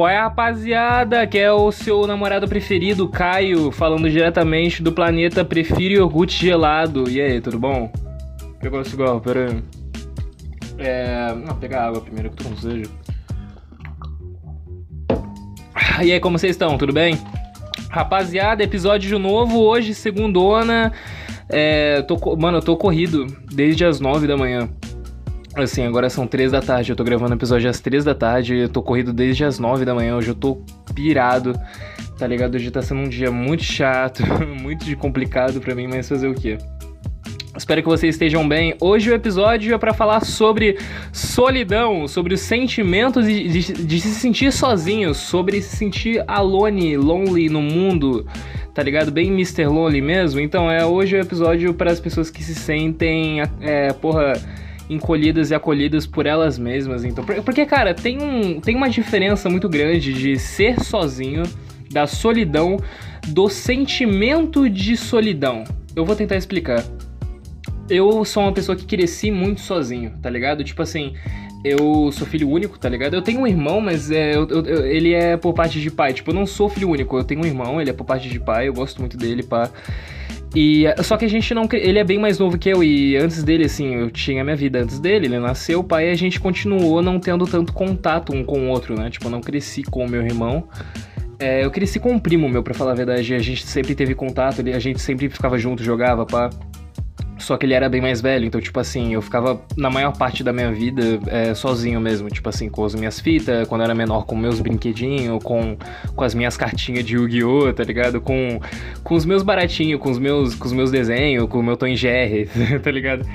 Qual é, rapaziada? Que é o seu namorado preferido, Caio, falando diretamente do planeta Prefiro Iogurte Gelado. E aí, tudo bom? Pegou o cigarro, pera aí. É. Não, pegar água primeiro, que tu não seja. E aí, como vocês estão? Tudo bem? Rapaziada, episódio novo, hoje, segundona. É, tô, mano, eu tô corrido desde as 9 da manhã. Assim, agora são 3 da tarde, eu tô gravando o episódio às 3 da tarde, eu tô corrido desde as 9 da manhã, hoje eu tô pirado, tá ligado? Hoje tá sendo um dia muito chato, muito complicado para mim, mas fazer o quê? Espero que vocês estejam bem. Hoje o episódio é para falar sobre solidão, sobre os sentimentos de, de, de, se sentir sozinho, sobre se sentir alone, lonely no mundo, tá ligado? Bem Mr. Lonely mesmo. Então é hoje o episódio para as pessoas que se sentem, é, porra encolhidas e acolhidas por elas mesmas. Então, porque, cara, tem, um, tem uma diferença muito grande de ser sozinho, da solidão, do sentimento de solidão. Eu vou tentar explicar. Eu sou uma pessoa que cresci muito sozinho, tá ligado? Tipo assim, eu sou filho único, tá ligado? Eu tenho um irmão, mas é, eu, eu, ele é por parte de pai. Tipo, eu não sou filho único, eu tenho um irmão, ele é por parte de pai, eu gosto muito dele, pá. E só que a gente não. Ele é bem mais novo que eu, e antes dele, assim, eu tinha minha vida antes dele, ele nasceu, o pai, e a gente continuou não tendo tanto contato um com o outro, né? Tipo, eu não cresci com o meu irmão. É, eu cresci com um primo meu, pra falar a verdade. A gente sempre teve contato, a gente sempre ficava junto, jogava, pá. Só que ele era bem mais velho, então, tipo assim, eu ficava na maior parte da minha vida é, sozinho mesmo, tipo assim, com as minhas fitas, quando eu era menor, com meus brinquedinhos, com, com as minhas cartinhas de Yu-Gi-Oh!, tá ligado? Com, com os meus baratinhos, com os meus, com os meus desenhos, com o meu Tom Jerry, tá ligado?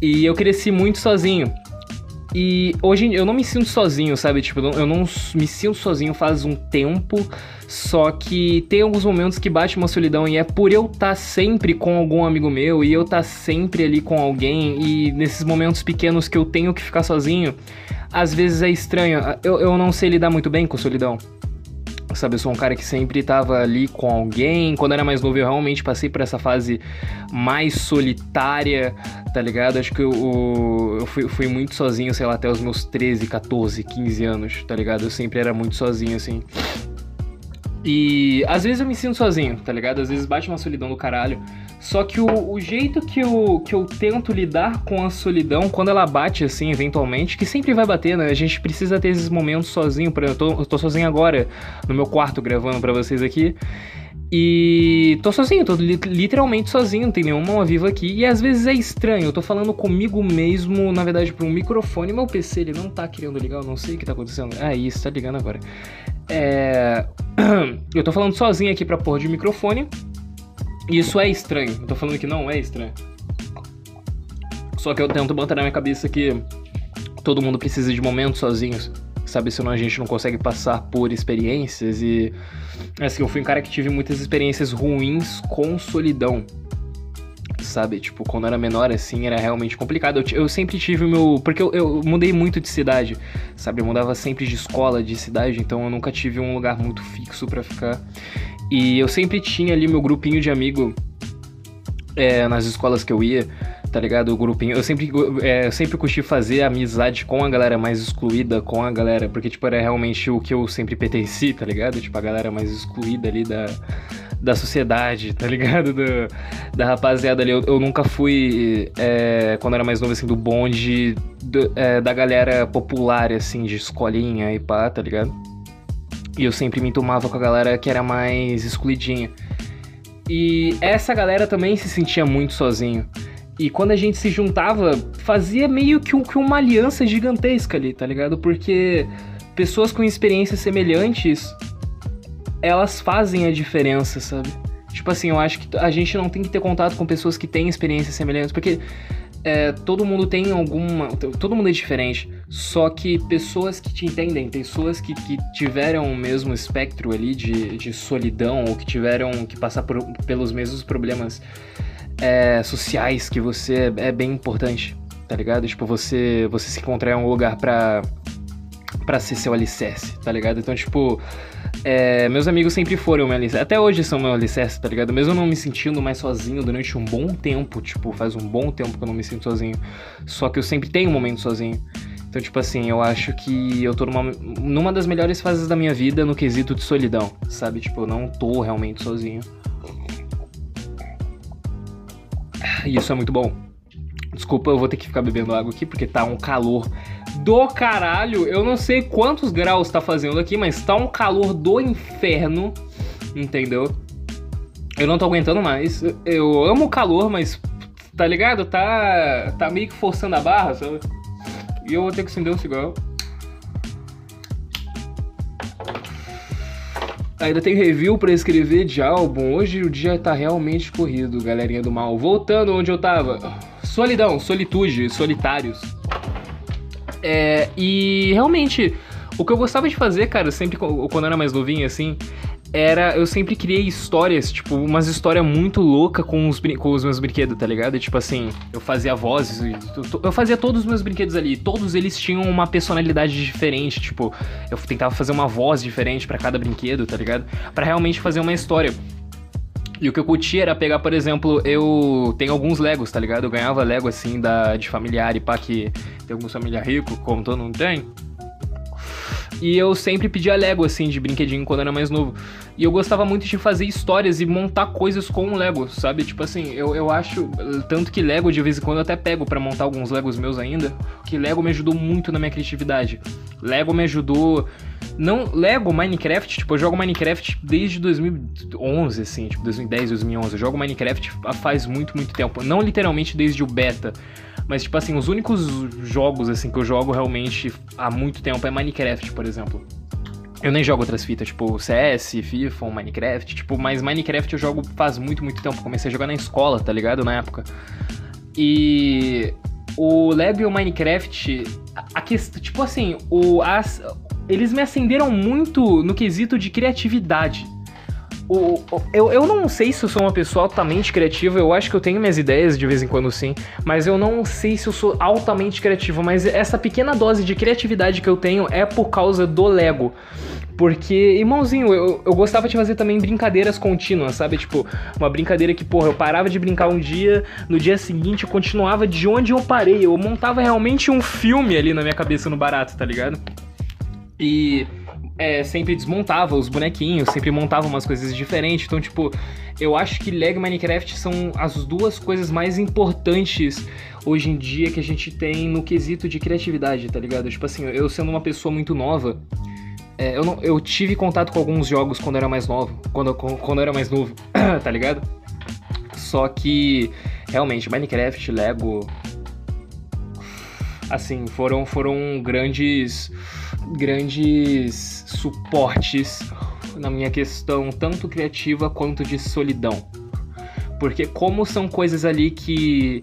E eu cresci muito sozinho. E hoje eu não me sinto sozinho, sabe? Tipo, eu não me sinto sozinho faz um tempo. Só que tem alguns momentos que bate uma solidão e é por eu estar tá sempre com algum amigo meu e eu estar tá sempre ali com alguém e nesses momentos pequenos que eu tenho que ficar sozinho, às vezes é estranho. Eu, eu não sei lidar muito bem com solidão. Sabe, eu sou um cara que sempre tava ali com alguém. Quando era mais novo, eu realmente passei por essa fase mais solitária, tá ligado? Acho que eu, eu fui, fui, muito sozinho, sei lá, até os meus 13, 14, 15 anos, tá ligado? Eu sempre era muito sozinho, assim. E às vezes eu me sinto sozinho, tá ligado? Às vezes bate uma solidão do caralho. Só que o, o, jeito que eu, que eu tento lidar com a solidão, quando ela bate assim, eventualmente, que sempre vai bater, né? A gente precisa ter esses momentos sozinho. Por exemplo, eu tô, eu tô sozinho agora, no meu quarto, gravando para vocês aqui. E tô sozinho, tô li literalmente sozinho, não tem nenhuma alma viva aqui. E às vezes é estranho, eu tô falando comigo mesmo, na verdade, por um microfone. Meu PC, ele não tá querendo ligar, eu não sei o que tá acontecendo. Ah, isso, tá ligando agora. É... Eu tô falando sozinho aqui pra porra de microfone. Isso é estranho. Eu tô falando que não é estranho. Só que eu tento botar na minha cabeça que todo mundo precisa de momentos sozinhos. Sabe, senão a gente não consegue passar por experiências e. Assim, eu fui um cara que tive muitas experiências ruins com solidão. Sabe, tipo, quando eu era menor, assim, era realmente complicado. Eu, eu sempre tive o meu. Porque eu, eu mudei muito de cidade, sabe? Eu mudava sempre de escola, de cidade, então eu nunca tive um lugar muito fixo para ficar. E eu sempre tinha ali meu grupinho de amigo é, nas escolas que eu ia, tá ligado? O grupinho. Eu sempre, é, eu sempre curti fazer amizade com a galera mais excluída, com a galera. Porque, tipo, era realmente o que eu sempre pertenci, tá ligado? Tipo, a galera mais excluída ali da, da sociedade, tá ligado? Do, da rapaziada ali. Eu, eu nunca fui, é, quando era mais novo, assim, do bonde do, é, da galera popular, assim, de escolinha e pá, tá ligado? E eu sempre me tomava com a galera que era mais excluidinha. E essa galera também se sentia muito sozinho. E quando a gente se juntava, fazia meio que, um, que uma aliança gigantesca ali, tá ligado? Porque pessoas com experiências semelhantes, elas fazem a diferença, sabe? Tipo assim, eu acho que a gente não tem que ter contato com pessoas que têm experiências semelhantes, porque é, todo mundo tem alguma. Todo mundo é diferente. Só que pessoas que te entendem, pessoas que, que tiveram o mesmo espectro ali de, de solidão, ou que tiveram que passar por, pelos mesmos problemas é, sociais que você é bem importante, tá ligado? Tipo, você, você se encontrar em um lugar pra, pra ser seu alicerce, tá ligado? Então, tipo. É, meus amigos sempre foram meu alicerce. Até hoje são meu alicerce, tá ligado? Mesmo não me sentindo mais sozinho durante um bom tempo, tipo, faz um bom tempo que eu não me sinto sozinho. Só que eu sempre tenho um momento sozinho. Então, tipo assim, eu acho que eu tô numa, numa das melhores fases da minha vida no quesito de solidão, sabe? Tipo, eu não tô realmente sozinho. E isso é muito bom. Desculpa, eu vou ter que ficar bebendo água aqui porque tá um calor do caralho. Eu não sei quantos graus tá fazendo aqui, mas tá um calor do inferno, entendeu? Eu não tô aguentando mais. Eu amo o calor, mas tá ligado? Tá tá meio que forçando a barra, sabe? E eu vou ter que acender um cigarro. Ainda tem review para escrever de álbum. Hoje o dia tá realmente corrido, galerinha do mal. Voltando onde eu tava. Solidão, solitude, solitários. É, e realmente, o que eu gostava de fazer, cara, sempre quando eu era mais novinho, assim, era. Eu sempre criei histórias, tipo, umas histórias muito loucas com os, com os meus brinquedos, tá ligado? tipo assim, eu fazia vozes, eu fazia todos os meus brinquedos ali, todos eles tinham uma personalidade diferente, tipo, eu tentava fazer uma voz diferente para cada brinquedo, tá ligado? para realmente fazer uma história. E o que eu curtia era pegar, por exemplo, eu tenho alguns Legos, tá ligado? Eu ganhava Lego assim da, de familiar e pá, que tem alguns familiar rico, como todo não tem. E eu sempre pedia Lego, assim, de brinquedinho quando era mais novo. E eu gostava muito de fazer histórias e montar coisas com Lego, sabe? Tipo assim, eu, eu acho. Tanto que Lego de vez em quando eu até pego para montar alguns Legos meus ainda. Que Lego me ajudou muito na minha criatividade. Lego me ajudou. Não, Lego, Minecraft, tipo, eu jogo Minecraft desde 2011, assim, tipo, 2010, 2011. Eu jogo Minecraft faz muito, muito tempo. Não literalmente desde o beta, mas, tipo assim, os únicos jogos, assim, que eu jogo realmente há muito tempo é Minecraft, por exemplo. Eu nem jogo outras fitas, tipo CS, FIFA, Minecraft, tipo, mas Minecraft eu jogo faz muito, muito tempo. Comecei a jogar na escola, tá ligado? Na época. E o Lego e o Minecraft, a questão, tipo assim, o, as, eles me acenderam muito no quesito de criatividade. O, o, eu, eu não sei se eu sou uma pessoa altamente criativa, eu acho que eu tenho minhas ideias de vez em quando sim, mas eu não sei se eu sou altamente criativo, mas essa pequena dose de criatividade que eu tenho é por causa do Lego. Porque, irmãozinho, eu, eu gostava de fazer também brincadeiras contínuas, sabe? Tipo, uma brincadeira que, porra, eu parava de brincar um dia, no dia seguinte eu continuava de onde eu parei. Eu montava realmente um filme ali na minha cabeça no barato, tá ligado? E é, sempre desmontava os bonequinhos, sempre montava umas coisas diferentes. Então, tipo, eu acho que Lego e Minecraft são as duas coisas mais importantes hoje em dia que a gente tem no quesito de criatividade, tá ligado? Tipo assim, eu sendo uma pessoa muito nova, é, eu, não, eu tive contato com alguns jogos quando eu era mais novo, quando, quando era mais novo, tá ligado? Só que, realmente, Minecraft, Lego, assim, foram, foram grandes grandes suportes na minha questão tanto criativa quanto de solidão. Porque como são coisas ali que.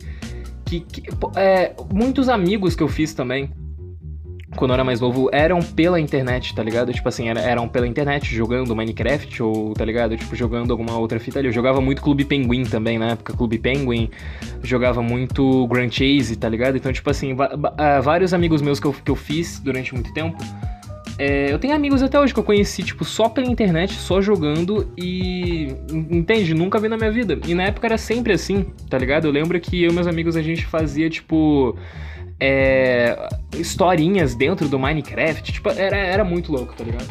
que, que é, muitos amigos que eu fiz também, quando eu era mais novo, eram pela internet, tá ligado? Tipo assim, eram pela internet jogando Minecraft ou, tá ligado? Tipo, jogando alguma outra fita ali. Eu jogava muito Clube Penguin também, na época, Clube Penguin. Jogava muito Grand Chase, tá ligado? Então, tipo assim, ah, vários amigos meus que eu, que eu fiz durante muito tempo é, eu tenho amigos até hoje que eu conheci, tipo, só pela internet, só jogando e. Entende? Nunca vi na minha vida. E na época era sempre assim, tá ligado? Eu lembro que eu e meus amigos a gente fazia, tipo. É, historinhas dentro do Minecraft. Tipo, era, era muito louco, tá ligado?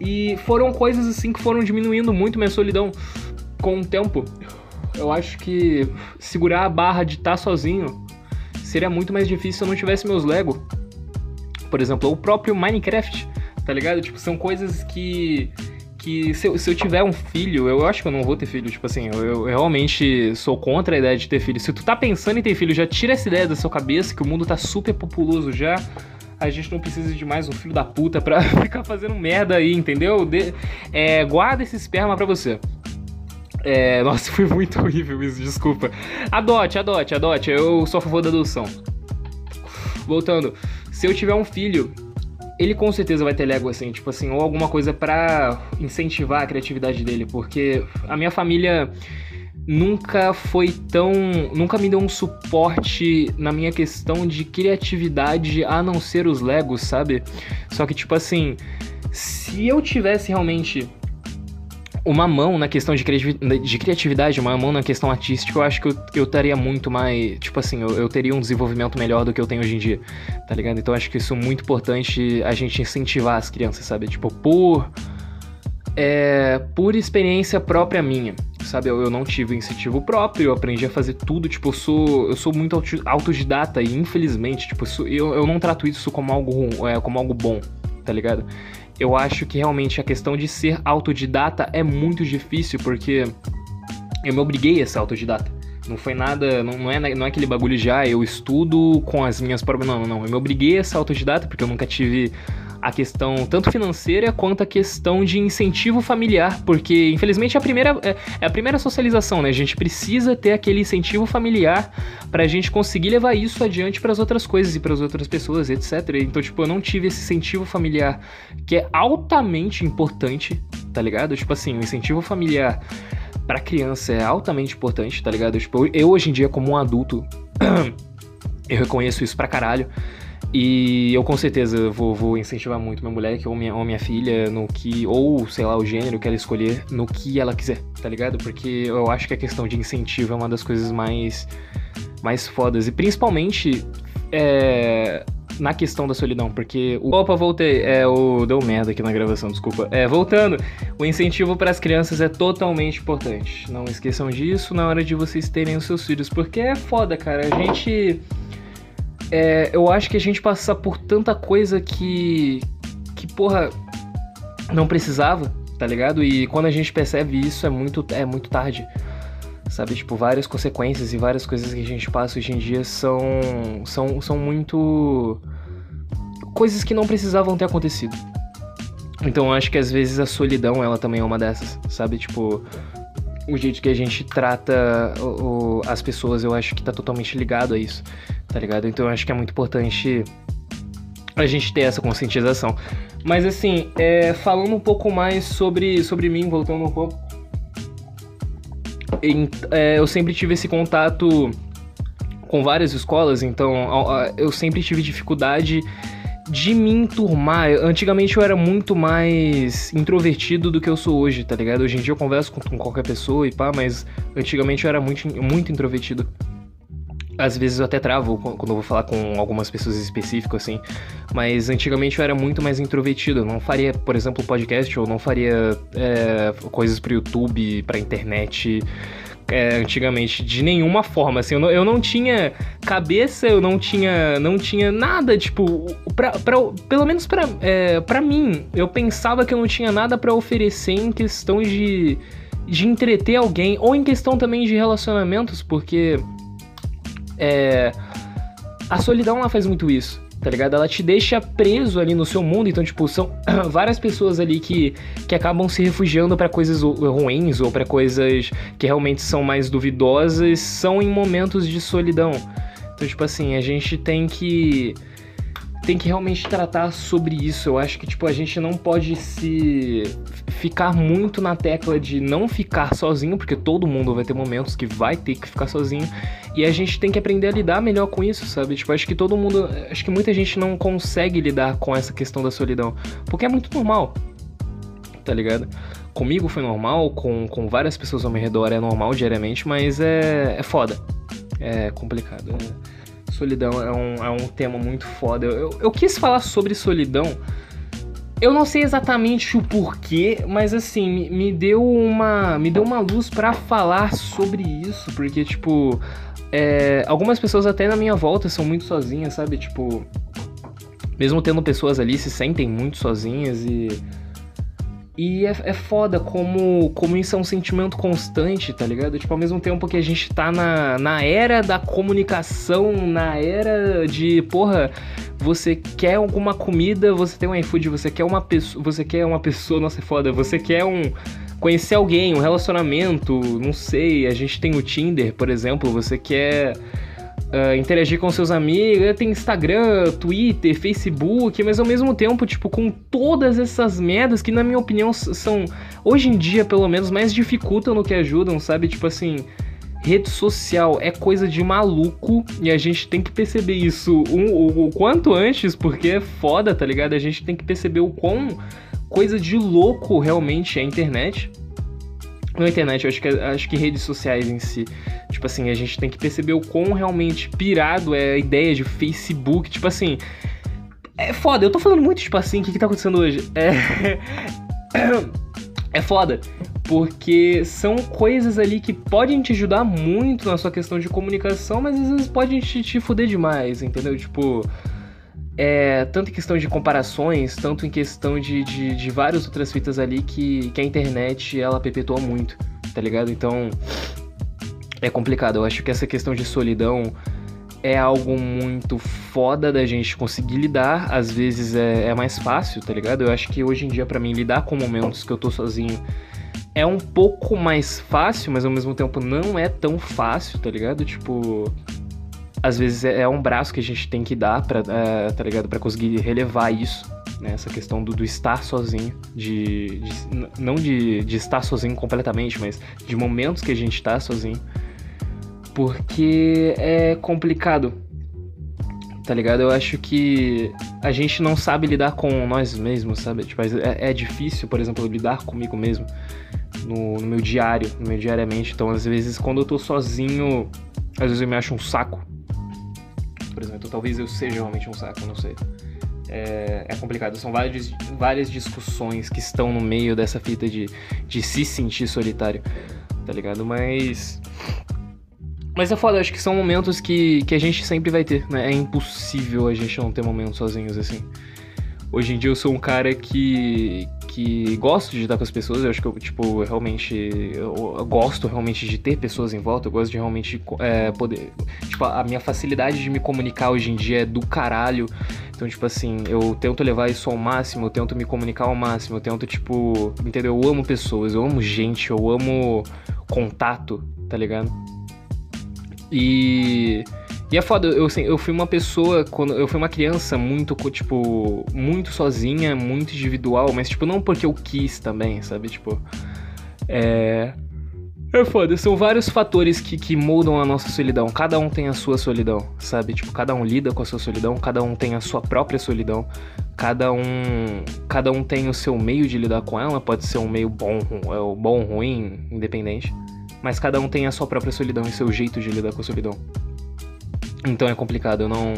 E foram coisas assim que foram diminuindo muito minha solidão com o tempo. Eu acho que segurar a barra de estar tá sozinho seria muito mais difícil se eu não tivesse meus Lego por exemplo, o próprio Minecraft, tá ligado? Tipo, são coisas que que se eu, se eu, tiver um filho, eu acho que eu não vou ter filho, tipo assim, eu, eu, realmente sou contra a ideia de ter filho. Se tu tá pensando em ter filho, já tira essa ideia da sua cabeça, que o mundo tá super populoso já. A gente não precisa de mais um filho da puta pra ficar fazendo merda aí, entendeu? De, é, guarda esse esperma pra você. É, nossa, foi muito horrível isso, desculpa. Adote, adote, adote. Eu sou a favor da adoção. Voltando se eu tiver um filho, ele com certeza vai ter Lego assim, tipo assim, ou alguma coisa para incentivar a criatividade dele, porque a minha família nunca foi tão, nunca me deu um suporte na minha questão de criatividade a não ser os Legos, sabe? Só que tipo assim, se eu tivesse realmente uma mão na questão de, de criatividade, uma mão na questão artística, eu acho que eu, eu estaria muito mais. Tipo assim, eu, eu, teria um desenvolvimento melhor do que eu tenho hoje em dia, tá ligado? Então acho que isso é muito importante a gente incentivar as crianças, sabe? Tipo, por. É, por experiência própria minha, sabe? Eu, eu não tive incentivo próprio, eu aprendi a fazer tudo, tipo, eu sou, eu sou muito autodidata e infelizmente, tipo, eu, eu não trato isso como algo, é, como algo bom, tá ligado? Eu acho que realmente a questão de ser autodidata é muito difícil, porque eu me obriguei a ser autodidata. Não foi nada, não, não, é, não é aquele bagulho de, ah, eu estudo com as minhas próprias. Não, não, eu me obriguei a ser autodidata porque eu nunca tive a questão tanto financeira quanto a questão de incentivo familiar, porque infelizmente é a primeira, é, é a primeira socialização, né? A gente precisa ter aquele incentivo familiar para a gente conseguir levar isso adiante para as outras coisas e para as outras pessoas, etc. Então, tipo, eu não tive esse incentivo familiar que é altamente importante, tá ligado? Tipo assim, o incentivo familiar para criança é altamente importante, tá ligado? Tipo, eu hoje em dia como um adulto eu reconheço isso pra caralho. E eu com certeza vou, vou incentivar muito minha mulher ou minha, ou minha filha no que, ou sei lá, o gênero que ela escolher, no que ela quiser, tá ligado? Porque eu acho que a questão de incentivo é uma das coisas mais, mais fodas. E principalmente é, na questão da solidão, porque o. Opa, voltei. É, o. Deu merda aqui na gravação, desculpa. É, voltando. O incentivo para as crianças é totalmente importante. Não esqueçam disso na hora de vocês terem os seus filhos, porque é foda, cara. A gente é, eu acho que a gente passa por tanta coisa que. que, porra, não precisava, tá ligado? E quando a gente percebe isso é muito, é muito tarde. Sabe, tipo, várias consequências e várias coisas que a gente passa hoje em dia são. são, são muito. coisas que não precisavam ter acontecido. Então eu acho que às vezes a solidão, ela também é uma dessas, sabe? Tipo, o jeito que a gente trata o, o, as pessoas, eu acho que tá totalmente ligado a isso tá ligado? Então eu acho que é muito importante a gente ter essa conscientização. Mas assim, é, falando um pouco mais sobre, sobre mim, voltando um pouco. Em, é, eu sempre tive esse contato com várias escolas, então eu sempre tive dificuldade de me enturmar. Antigamente eu era muito mais introvertido do que eu sou hoje, tá ligado? Hoje em dia eu converso com, com qualquer pessoa e pá, mas antigamente eu era muito, muito introvertido às vezes eu até travo quando eu vou falar com algumas pessoas específicas, assim. Mas antigamente eu era muito mais introvertido. Eu não faria, por exemplo, podcast, ou não faria é, coisas pro YouTube, pra internet. É, antigamente, de nenhuma forma, assim, eu não, eu não tinha cabeça, eu não tinha, não tinha nada, tipo, pra, pra, pelo menos pra, é, pra mim, eu pensava que eu não tinha nada para oferecer em questão de, de entreter alguém, ou em questão também de relacionamentos, porque é, a solidão ela faz muito isso, tá ligado? Ela te deixa preso ali no seu mundo, então, tipo, são várias pessoas ali que, que acabam se refugiando para coisas ruins ou para coisas que realmente são mais duvidosas, são em momentos de solidão. Então, tipo assim, a gente tem que tem que realmente tratar sobre isso. Eu acho que tipo a gente não pode se ficar muito na tecla de não ficar sozinho, porque todo mundo vai ter momentos que vai ter que ficar sozinho, e a gente tem que aprender a lidar melhor com isso, sabe? Tipo, acho que todo mundo, acho que muita gente não consegue lidar com essa questão da solidão, porque é muito normal. Tá ligado? Comigo foi normal, com, com várias pessoas ao meu redor é normal diariamente, mas é, é foda. É complicado. É solidão é um, é um tema muito foda. Eu, eu, eu quis falar sobre solidão. Eu não sei exatamente o porquê, mas assim, me, me deu uma me deu uma luz para falar sobre isso, porque tipo, é, algumas pessoas até na minha volta são muito sozinhas, sabe? Tipo, mesmo tendo pessoas ali se sentem muito sozinhas e e é, é foda como, como isso é um sentimento constante, tá ligado? Tipo, ao mesmo tempo que a gente tá na, na era da comunicação, na era de, porra, você quer alguma comida, você tem um iFood, você quer uma pessoa, você quer uma pessoa, nossa, é foda, você quer um conhecer alguém, um relacionamento, não sei, a gente tem o Tinder, por exemplo, você quer uh, interagir com seus amigos, tem Instagram, Twitter, Facebook, mas ao mesmo tempo, tipo, com todas essas merdas que, na minha opinião, são, hoje em dia, pelo menos, mais dificultam no que ajudam, sabe? Tipo assim, rede social é coisa de maluco e a gente tem que perceber isso o, o quanto antes, porque é foda, tá ligado? A gente tem que perceber o quão coisa de louco realmente é a internet. Não internet, eu acho que, acho que redes sociais em si. Tipo assim, a gente tem que perceber o quão realmente pirado é a ideia de Facebook. Tipo assim. É foda, eu tô falando muito, tipo assim, o que, que tá acontecendo hoje? É. É foda. Porque são coisas ali que podem te ajudar muito na sua questão de comunicação, mas às vezes podem te, te fuder demais, entendeu? Tipo. É, tanto em questão de comparações, tanto em questão de, de, de várias outras fitas ali que, que a internet ela perpetua muito, tá ligado? Então é complicado. Eu acho que essa questão de solidão é algo muito foda da gente conseguir lidar. Às vezes é, é mais fácil, tá ligado? Eu acho que hoje em dia, para mim, lidar com momentos que eu tô sozinho é um pouco mais fácil, mas ao mesmo tempo não é tão fácil, tá ligado? Tipo, às vezes é, é um braço que a gente tem que dar para é, tá ligado? Para conseguir relevar isso né? essa questão do, do estar sozinho de, de não de, de, estar sozinho completamente mas de momentos que a gente está sozinho. Porque é complicado tá ligado? Eu acho que a gente não sabe lidar com nós mesmos sabe? Tipo é, é difícil por exemplo lidar comigo mesmo no, no meu diário no meu diariamente. Então às vezes quando eu tô sozinho às vezes eu me acho um saco por exemplo. Talvez eu seja realmente um saco, não sei. É, é, complicado. São várias, várias discussões que estão no meio dessa fita de, de se sentir solitário, tá ligado? Mas. Mas é foda, acho que são momentos que, que a gente sempre vai ter, né? É impossível a gente não ter momentos sozinhos assim. Hoje em dia eu sou um cara que, que gosto de estar com as pessoas, eu acho que eu, tipo, realmente, eu, eu gosto realmente de ter pessoas em volta, eu gosto de realmente é, poder, tipo, a minha facilidade de me comunicar hoje em dia é do caralho, então, tipo assim, eu tento levar isso ao máximo, eu tento me comunicar ao máximo, eu tento, tipo, entendeu? Eu amo pessoas, eu amo gente, eu amo contato, tá ligado? E e é foda, eu, assim, eu fui uma pessoa, quando eu fui uma criança muito, tipo, muito sozinha, muito individual, mas, tipo, não porque eu quis também, sabe? Tipo, é. É foda, são vários fatores que, que moldam a nossa solidão. Cada um tem a sua solidão, sabe? Tipo, cada um lida com a sua solidão, cada um tem a sua própria solidão, cada um cada um tem o seu meio de lidar com ela, pode ser um meio bom, é o bom, ruim, independente. Mas cada um tem a sua própria solidão e seu jeito de lidar com a solidão. Então é complicado, eu não.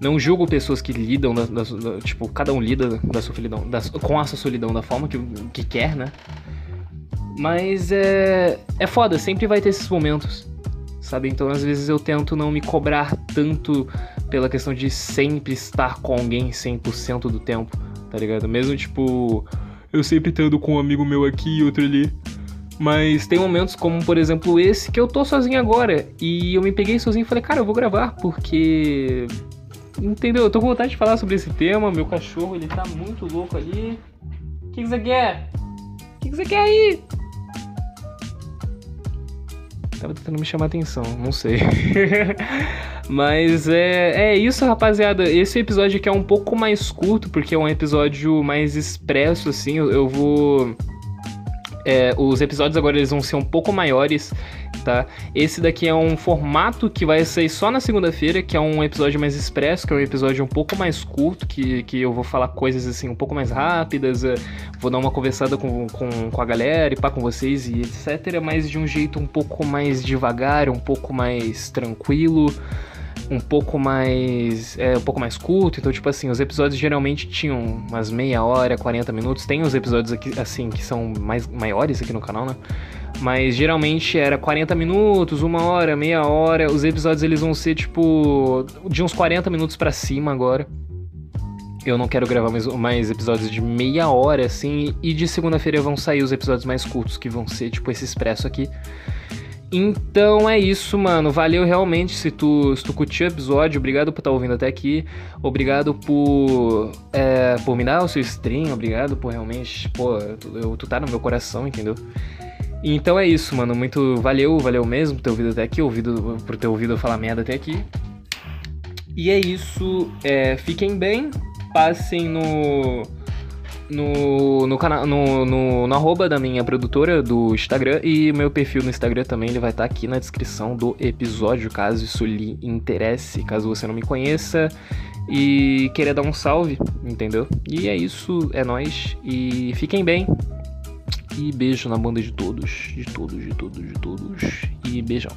Não julgo pessoas que lidam, da, da, da, tipo, cada um lida da sua solidão, com a sua solidão da forma que, que quer, né? Mas é. É foda, sempre vai ter esses momentos, sabe? Então às vezes eu tento não me cobrar tanto pela questão de sempre estar com alguém 100% do tempo, tá ligado? Mesmo tipo, eu sempre tendo com um amigo meu aqui e outro ali. Mas tem momentos como, por exemplo, esse que eu tô sozinho agora. E eu me peguei sozinho e falei, cara, eu vou gravar, porque. Entendeu? Eu tô com vontade de falar sobre esse tema. Meu cachorro, ele tá muito louco ali. O que, você quer? O que, você quer aí? Tava tentando me chamar atenção, não sei. Mas é, é isso, rapaziada. Esse episódio aqui é um pouco mais curto, porque é um episódio mais expresso, assim. Eu, eu vou é, os episódios agora eles vão ser um pouco maiores, tá? Esse daqui é um formato que vai sair só na segunda-feira, que é um episódio mais expresso, que é um episódio um pouco mais curto, que, que eu vou falar coisas assim um pouco mais rápidas, é, vou dar uma conversada com, com, com a galera e pá com vocês e etc, mas de um jeito um pouco mais devagar, um pouco mais tranquilo um pouco mais é, um pouco mais curto, então tipo assim, os episódios geralmente tinham umas meia hora, 40 minutos. Tem os episódios aqui assim que são mais maiores aqui no canal, né? Mas geralmente era 40 minutos, uma hora, meia hora. Os episódios eles vão ser tipo de uns 40 minutos para cima agora. Eu não quero gravar mais, mais episódios de meia hora, assim. E de segunda-feira vão sair os episódios mais curtos, que vão ser tipo esse expresso aqui. Então é isso, mano. Valeu realmente se tu, se tu curtiu o episódio. Obrigado por estar tá ouvindo até aqui. Obrigado por, é, por me dar o seu stream. Obrigado por realmente. Pô, tu, tu tá no meu coração, entendeu? Então é isso, mano. Muito valeu, valeu mesmo por ter ouvido até aqui. Ouvido, por ter ouvido eu falar merda até aqui. E é isso. É, fiquem bem. Passem no no, no canal, no, no, no, arroba da minha produtora do Instagram e meu perfil no Instagram também, ele vai estar tá aqui na descrição do episódio, caso isso lhe interesse, caso você não me conheça e queira dar um salve, entendeu? E é isso, é nós e fiquem bem. E beijo na banda de todos, de todos, de todos, de todos. E beijão.